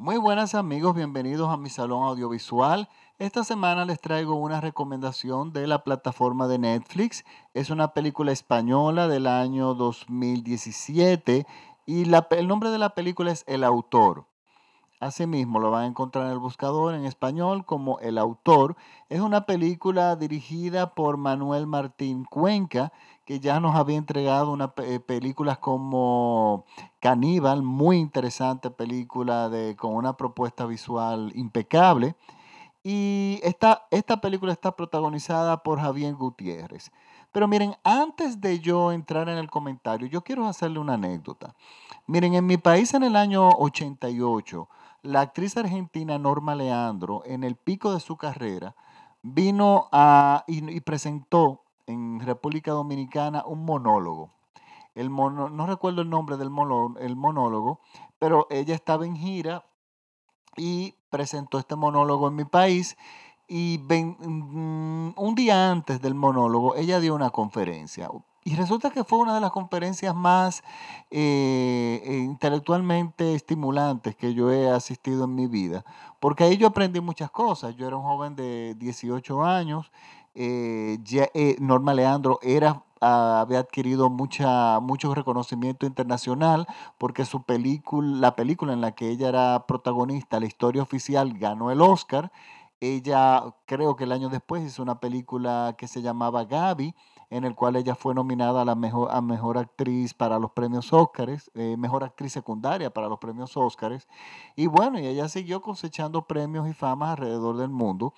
Muy buenas amigos, bienvenidos a mi salón audiovisual. Esta semana les traigo una recomendación de la plataforma de Netflix. Es una película española del año 2017 y el nombre de la película es El Autor. Asimismo, lo van a encontrar en el buscador en español como El Autor. Es una película dirigida por Manuel Martín Cuenca, que ya nos había entregado una eh, películas como Caníbal, muy interesante película de, con una propuesta visual impecable. Y esta, esta película está protagonizada por Javier Gutiérrez. Pero miren, antes de yo entrar en el comentario, yo quiero hacerle una anécdota. Miren, en mi país en el año 88, la actriz argentina Norma Leandro, en el pico de su carrera, vino a, y, presentó en República Dominicana un monólogo. El mono- no recuerdo el nombre del mono- el monólogo, pero ella estaba en gira y presentó este monólogo en mi país. Y mm, un día antes del monólogo, ella dio una conferencia. Y resulta que fue una de las conferencias más eh, eh, intelectualmente estimulantes que yo he asistido en mi vida, porque ahí yo aprendí muchas cosas. Yo era un joven de 18 años, eh, ya, eh, Norma Leandro era, ah, había adquirido mucha, mucho reconocimiento internacional porque su película, la película en la que ella era protagonista, la historia oficial, ganó el Oscar. Ella, creo que el año después, hizo una película que se llamaba Gaby, en el cual ella fue nominada a la mejor, a mejor actriz para los premios Óscares, eh, mejor actriz secundaria para los premios Óscares. Y bueno, y ella siguió cosechando premios y famas alrededor del mundo.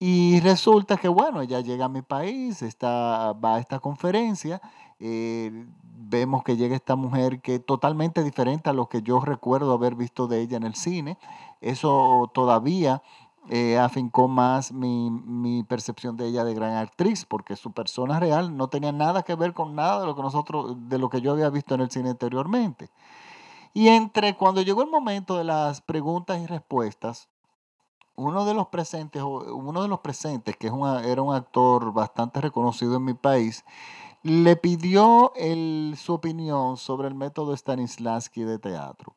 Y resulta que, bueno, ella llega a mi país, está, va a esta conferencia, eh, vemos que llega esta mujer que es totalmente diferente a lo que yo recuerdo haber visto de ella en el cine. Eso todavía eh, afincó más mi, mi percepción de ella de gran actriz, porque su persona real no tenía nada que ver con nada de lo que nosotros, de lo que yo había visto en el cine anteriormente. Y entre cuando llegó el momento de las preguntas y respuestas, uno de los presentes, uno de los presentes, que es un a- era un actor bastante reconocido en mi país, le pidió el- su opinión sobre el método Stanislavski de teatro.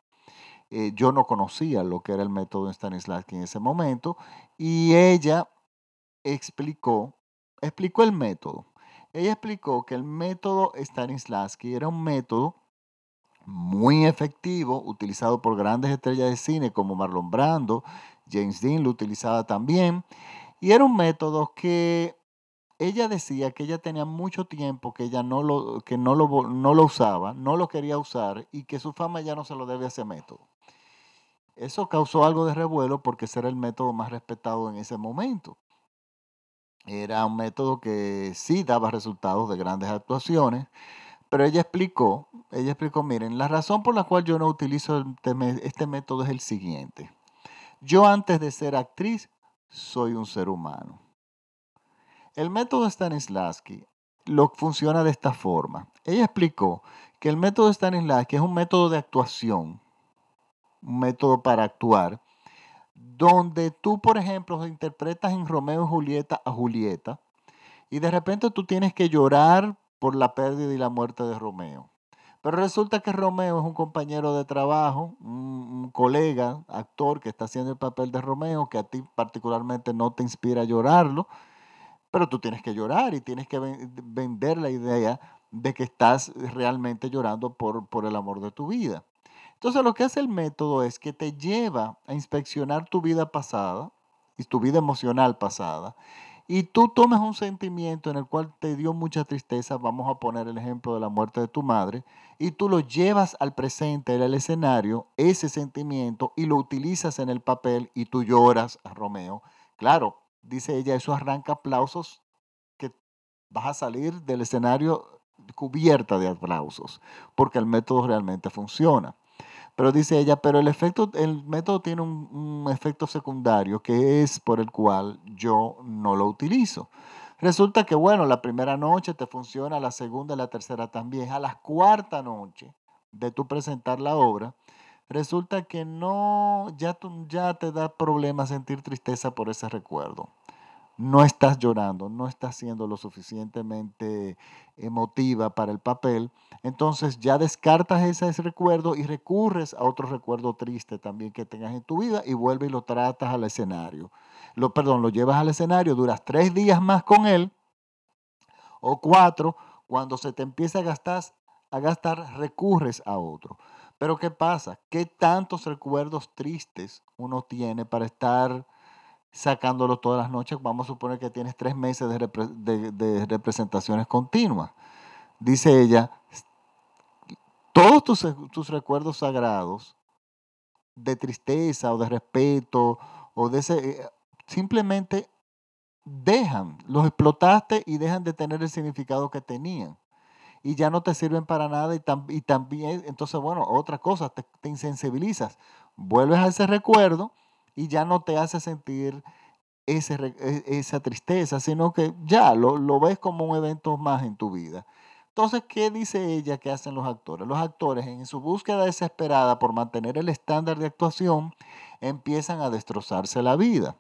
Eh, yo no conocía lo que era el método Stanislavski en ese momento y ella explicó, explicó el método. Ella explicó que el método Stanislavski era un método muy efectivo, utilizado por grandes estrellas de cine como Marlon Brando, James Dean lo utilizaba también, y era un método que ella decía que ella tenía mucho tiempo que ella no lo, que no lo, no lo usaba, no lo quería usar y que su fama ya no se lo debe a ese método. Eso causó algo de revuelo porque era el método más respetado en ese momento. Era un método que sí daba resultados de grandes actuaciones, pero ella explicó, ella explicó, miren, la razón por la cual yo no utilizo este método es el siguiente. Yo antes de ser actriz soy un ser humano. El método Stanislavski lo funciona de esta forma. Ella explicó que el método Stanislavski es un método de actuación, método para actuar, donde tú, por ejemplo, interpretas en Romeo y Julieta a Julieta y de repente tú tienes que llorar por la pérdida y la muerte de Romeo. Pero resulta que Romeo es un compañero de trabajo, un, colega, actor que está haciendo el papel de Romeo, que a ti particularmente no te inspira a llorarlo, pero tú tienes que llorar y tienes que ven- vender la idea de que estás realmente llorando por, por el amor de tu vida. Entonces lo que hace el método es que te lleva a inspeccionar tu vida pasada y tu vida emocional pasada y tú tomas un sentimiento en el cual te dio mucha tristeza, vamos a poner el ejemplo de la muerte de tu madre, y tú lo llevas al presente, al escenario, ese sentimiento, y lo utilizas en el papel y tú lloras Romeo. Claro, dice ella, eso arranca aplausos que vas a salir del escenario cubierta de aplausos, porque el método realmente funciona. Pero dice ella, pero el efecto, el método tiene un, efecto secundario que es por el cual yo no lo utilizo. Resulta que, bueno, la primera noche te funciona, la segunda y la tercera también. A la cuarta noche de tú presentar la obra, resulta que no, ya, tú- ya te da problema sentir tristeza por ese recuerdo. No estás llorando, no estás siendo lo suficientemente emotiva para el papel, entonces ya descartas ese, recuerdo y recurres a otro recuerdo triste también que tengas en tu vida y vuelves y lo tratas al escenario. Lo, perdón, lo llevas al escenario, duras tres días más con él o cuatro, cuando se te empieza a gastar, a gastar recurres a otro. Pero ¿qué pasa? ¿Qué tantos recuerdos tristes uno tiene para estar sacándolo todas las noches, vamos a suponer que tienes tres meses de, representaciones continuas. Dice ella, todos tus, tus, recuerdos sagrados de tristeza o de respeto o de eh, simplemente dejan, los explotaste y dejan de tener el significado que tenían. Y ya no te sirven para nada y, y también, entonces, bueno, otra cosa, te, te insensibilizas. Vuelves a ese recuerdo y ya no te hace sentir e, esa tristeza, sino que ya lo, lo ves como un evento más en tu vida. Entonces, ¿qué dice ella que hacen los actores? Los actores, en su búsqueda desesperada por mantener el estándar de actuación, empiezan a destrozarse la vida.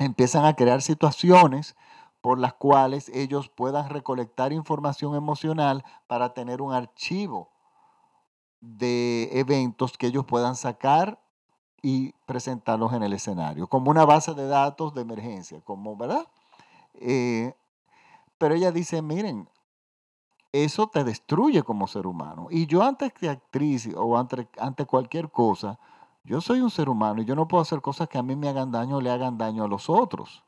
Empiezan a crear situaciones por las cuales ellos puedan recolectar información emocional para tener un archivo de eventos que ellos puedan sacar y presentarlos en el escenario, como una base de datos de emergencia, como, ¿verdad? Eh, pero ella dice, miren, eso te destruye como ser humano. Y yo antes que actriz o ante, ante cualquier cosa, yo soy un ser humano y yo no puedo hacer cosas que a mí me hagan daño o le hagan daño a los otros.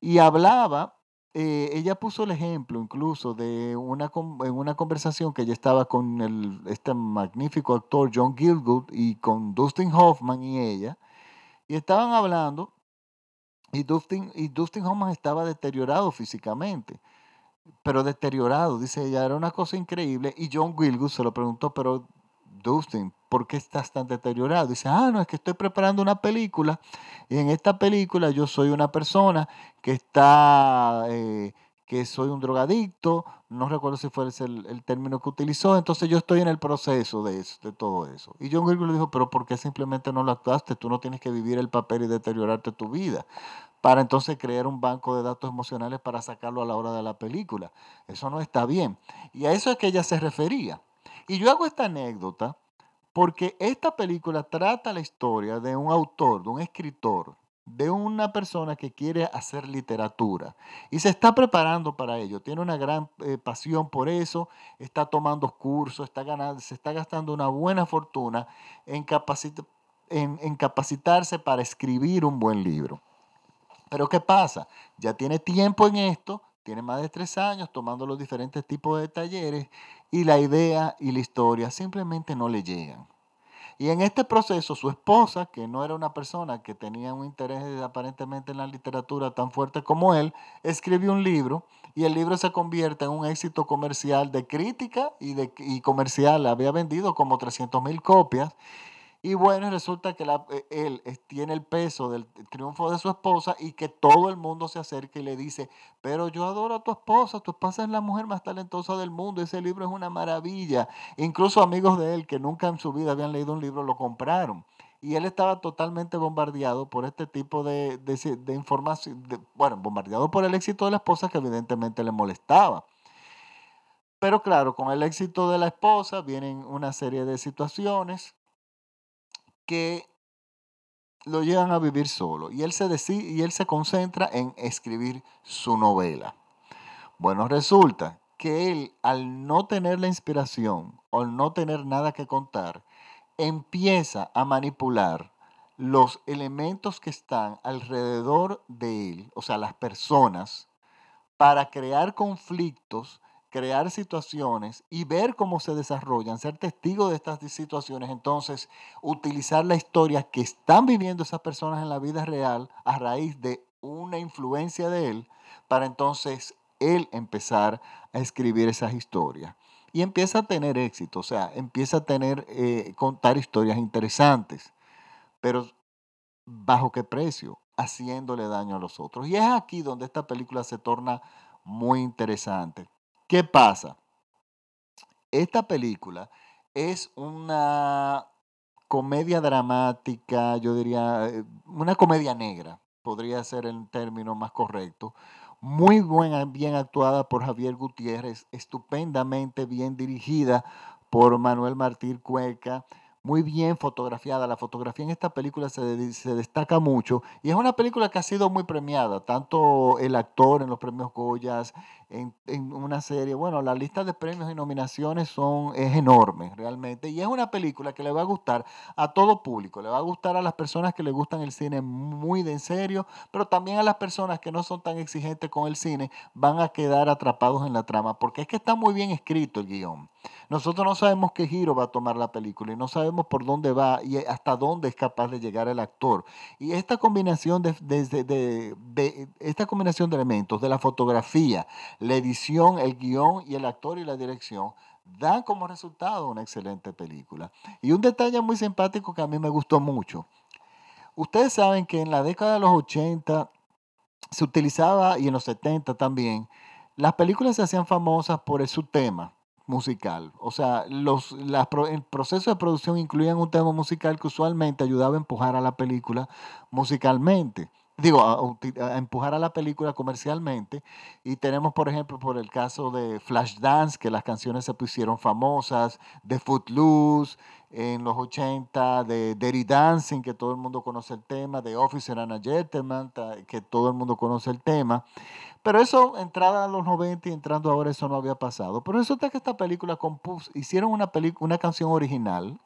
Y hablaba eh, ella puso el ejemplo incluso de una, en una conversación que ella estaba con el, este magnífico actor John Gilgood y con Dustin Hoffman y ella, y estaban hablando, y Dustin, y Dustin Hoffman estaba deteriorado físicamente, pero deteriorado, dice ella, era una cosa increíble, y John Gilgood se lo preguntó, pero Dustin, ¿por qué estás tan deteriorado? Dice, ah, no, es que estoy preparando una película y en esta película yo soy una persona que está, eh, que soy un drogadicto, no recuerdo si fue el, término que utilizó, entonces yo estoy en el proceso de, eso, de todo eso. Y John Gilgood le dijo, pero ¿por qué simplemente no lo actuaste? Tú no tienes que vivir el papel y deteriorarte tu vida para entonces crear un banco de datos emocionales para sacarlo a la hora de la película. Eso no está bien. Y a eso es que ella se refería. Y yo hago esta anécdota porque esta película trata la historia de un autor, de un escritor, de una persona que quiere hacer literatura y se está preparando para ello, tiene una gran eh, pasión por eso, está tomando cursos, está ganando, se está gastando una buena fortuna en, en capacitarse para escribir un buen libro. Pero ¿qué pasa? Ya tiene tiempo en esto, tiene más de tres años tomando los diferentes tipos de talleres y la idea y la historia simplemente no le llegan. Y en este proceso su esposa, que no era una persona que tenía un interés aparentemente en la literatura tan fuerte como él, escribió un libro y el libro se convierte en un éxito comercial de crítica y, de, y comercial. Había vendido como 300 mil copias y bueno, resulta que eh, él tiene el peso del triunfo de su esposa y que todo el mundo se acerca y le dice, pero yo adoro a tu esposa, tu esposa es la mujer más talentosa del mundo, ese libro es una maravilla. Incluso amigos de él que nunca en su vida habían leído un libro lo compraron. Y él estaba totalmente bombardeado por este tipo de, de información, bueno, bombardeado por el éxito de la esposa que evidentemente le molestaba. Pero claro, con el éxito de la esposa vienen una serie de situaciones que lo llevan a vivir solo y él se decide, y él se concentra en escribir su novela. Bueno, resulta que él al no tener la inspiración al no tener nada que contar, empieza a manipular los elementos que están alrededor de él, o sea, las personas, para crear conflictos crear situaciones y ver cómo se desarrollan, ser testigo de estas situaciones, entonces utilizar la historia que están viviendo esas personas en la vida real a raíz de una influencia de él, para entonces él empezar a escribir esas historias. Y empieza a tener éxito, o sea, empieza a tener, eh, contar historias interesantes, pero ¿bajo qué precio? Haciéndole daño a los otros. Y es aquí donde esta película se torna muy interesante. ¿Qué pasa? Esta película es una comedia dramática, yo diría, eh, una comedia negra, podría ser el término más correcto. Muy buena, bien actuada por Javier Gutiérrez, estupendamente bien dirigida por Manuel Martín Cueca muy bien fotografiada. La fotografía en esta película se, destaca mucho y es una película que ha sido muy premiada, tanto el actor en los premios Goyas, en, una serie. Bueno, la lista de premios y nominaciones son, es enorme realmente y es una película que le va a gustar a todo público. Le va a gustar a las personas que le gustan el cine muy de en serio, pero también a las personas que no son tan exigentes con el cine van a quedar atrapados en la trama porque es que está muy bien escrito el guion. Nosotros no sabemos qué giro va a tomar la película y no sabemos por dónde va y hasta dónde es capaz de llegar el actor. Y esta combinación de, de, esta combinación de elementos, de la fotografía, la edición, el guion y el actor y la dirección, dan como resultado una excelente película. Y un detalle muy simpático que a mí me gustó mucho. Ustedes saben que en la década de los 80 se utilizaba, y en los 70 también, las películas se hacían famosas por su tema musical. O sea, los, el proceso de producción incluía un tema musical que usualmente ayudaba a empujar a la película musicalmente. Digo, a, empujar a la película comercialmente. Y tenemos, por ejemplo, por el caso de Flashdance, que las canciones se pusieron famosas, de Footloose en los 80, de Dirty Dancing, que todo el mundo conoce el tema, de Officer and a Gentleman, que todo el mundo conoce el tema. Pero eso, entrada a los 90 y entrando ahora, eso no había pasado. Pero resulta que esta película hicieron una, una canción original,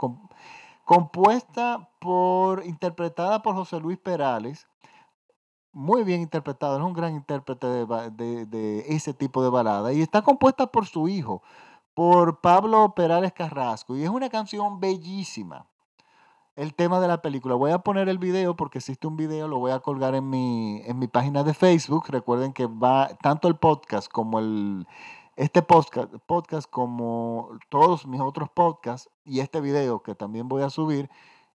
compuesta por, interpretada por José Luis Perales, muy bien interpretada, es un gran intérprete de, de, ese tipo de balada, y está compuesta por su hijo, por Pablo Perales Carrasco, y es una canción bellísima el tema de la película. Voy a poner el video porque existe un video, lo voy a colgar en mi, en mi página de Facebook. Recuerden que va tanto el podcast como el este podcast, podcast como todos mis otros podcasts y este video que también voy a subir,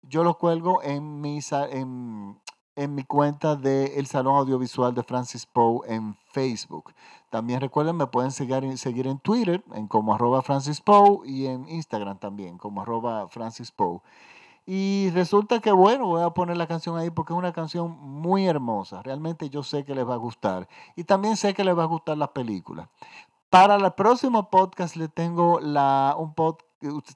yo lo cuelgo en mi, en, en mi cuenta del el Salón Audiovisual de Francis Poe en Facebook. También recuerden, me pueden seguir, seguir en Twitter en como arroba Francis Poe y en Instagram también como arroba Francis Poe. Y resulta que, bueno, voy a poner la canción ahí porque es una canción muy hermosa. Realmente yo sé que les va a gustar. Y también sé que les va a gustar la película. Para el próximo podcast le tengo la, un podcast.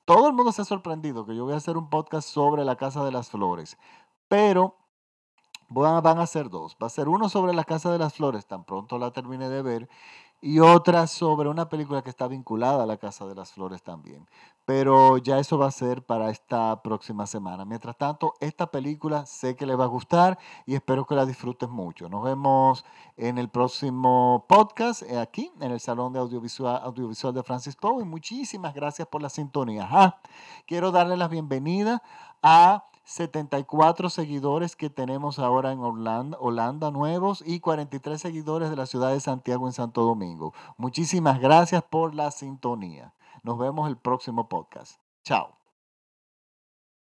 Todo el mundo se ha sorprendido que yo voy a hacer un podcast sobre la Casa de las Flores. Pero van a ser dos. Va a ser uno sobre la Casa de las Flores, tan pronto la termine de ver y otra sobre una película que está vinculada a la Casa de las Flores también. Pero ya eso va a ser para esta próxima semana. Mientras tanto, esta película sé que les va a gustar y espero que la disfruten mucho. Nos vemos en el próximo podcast eh, aquí en el Salón de Audiovisual, Audiovisual de Francis Poe y muchísimas gracias por la sintonía. quiero darle la bienvenida a 74 seguidores que tenemos ahora en Holanda, Holanda nuevos y 43 seguidores de la ciudad de Santiago en Santo Domingo. Muchísimas gracias por la sintonía. Nos vemos el próximo podcast. Chao.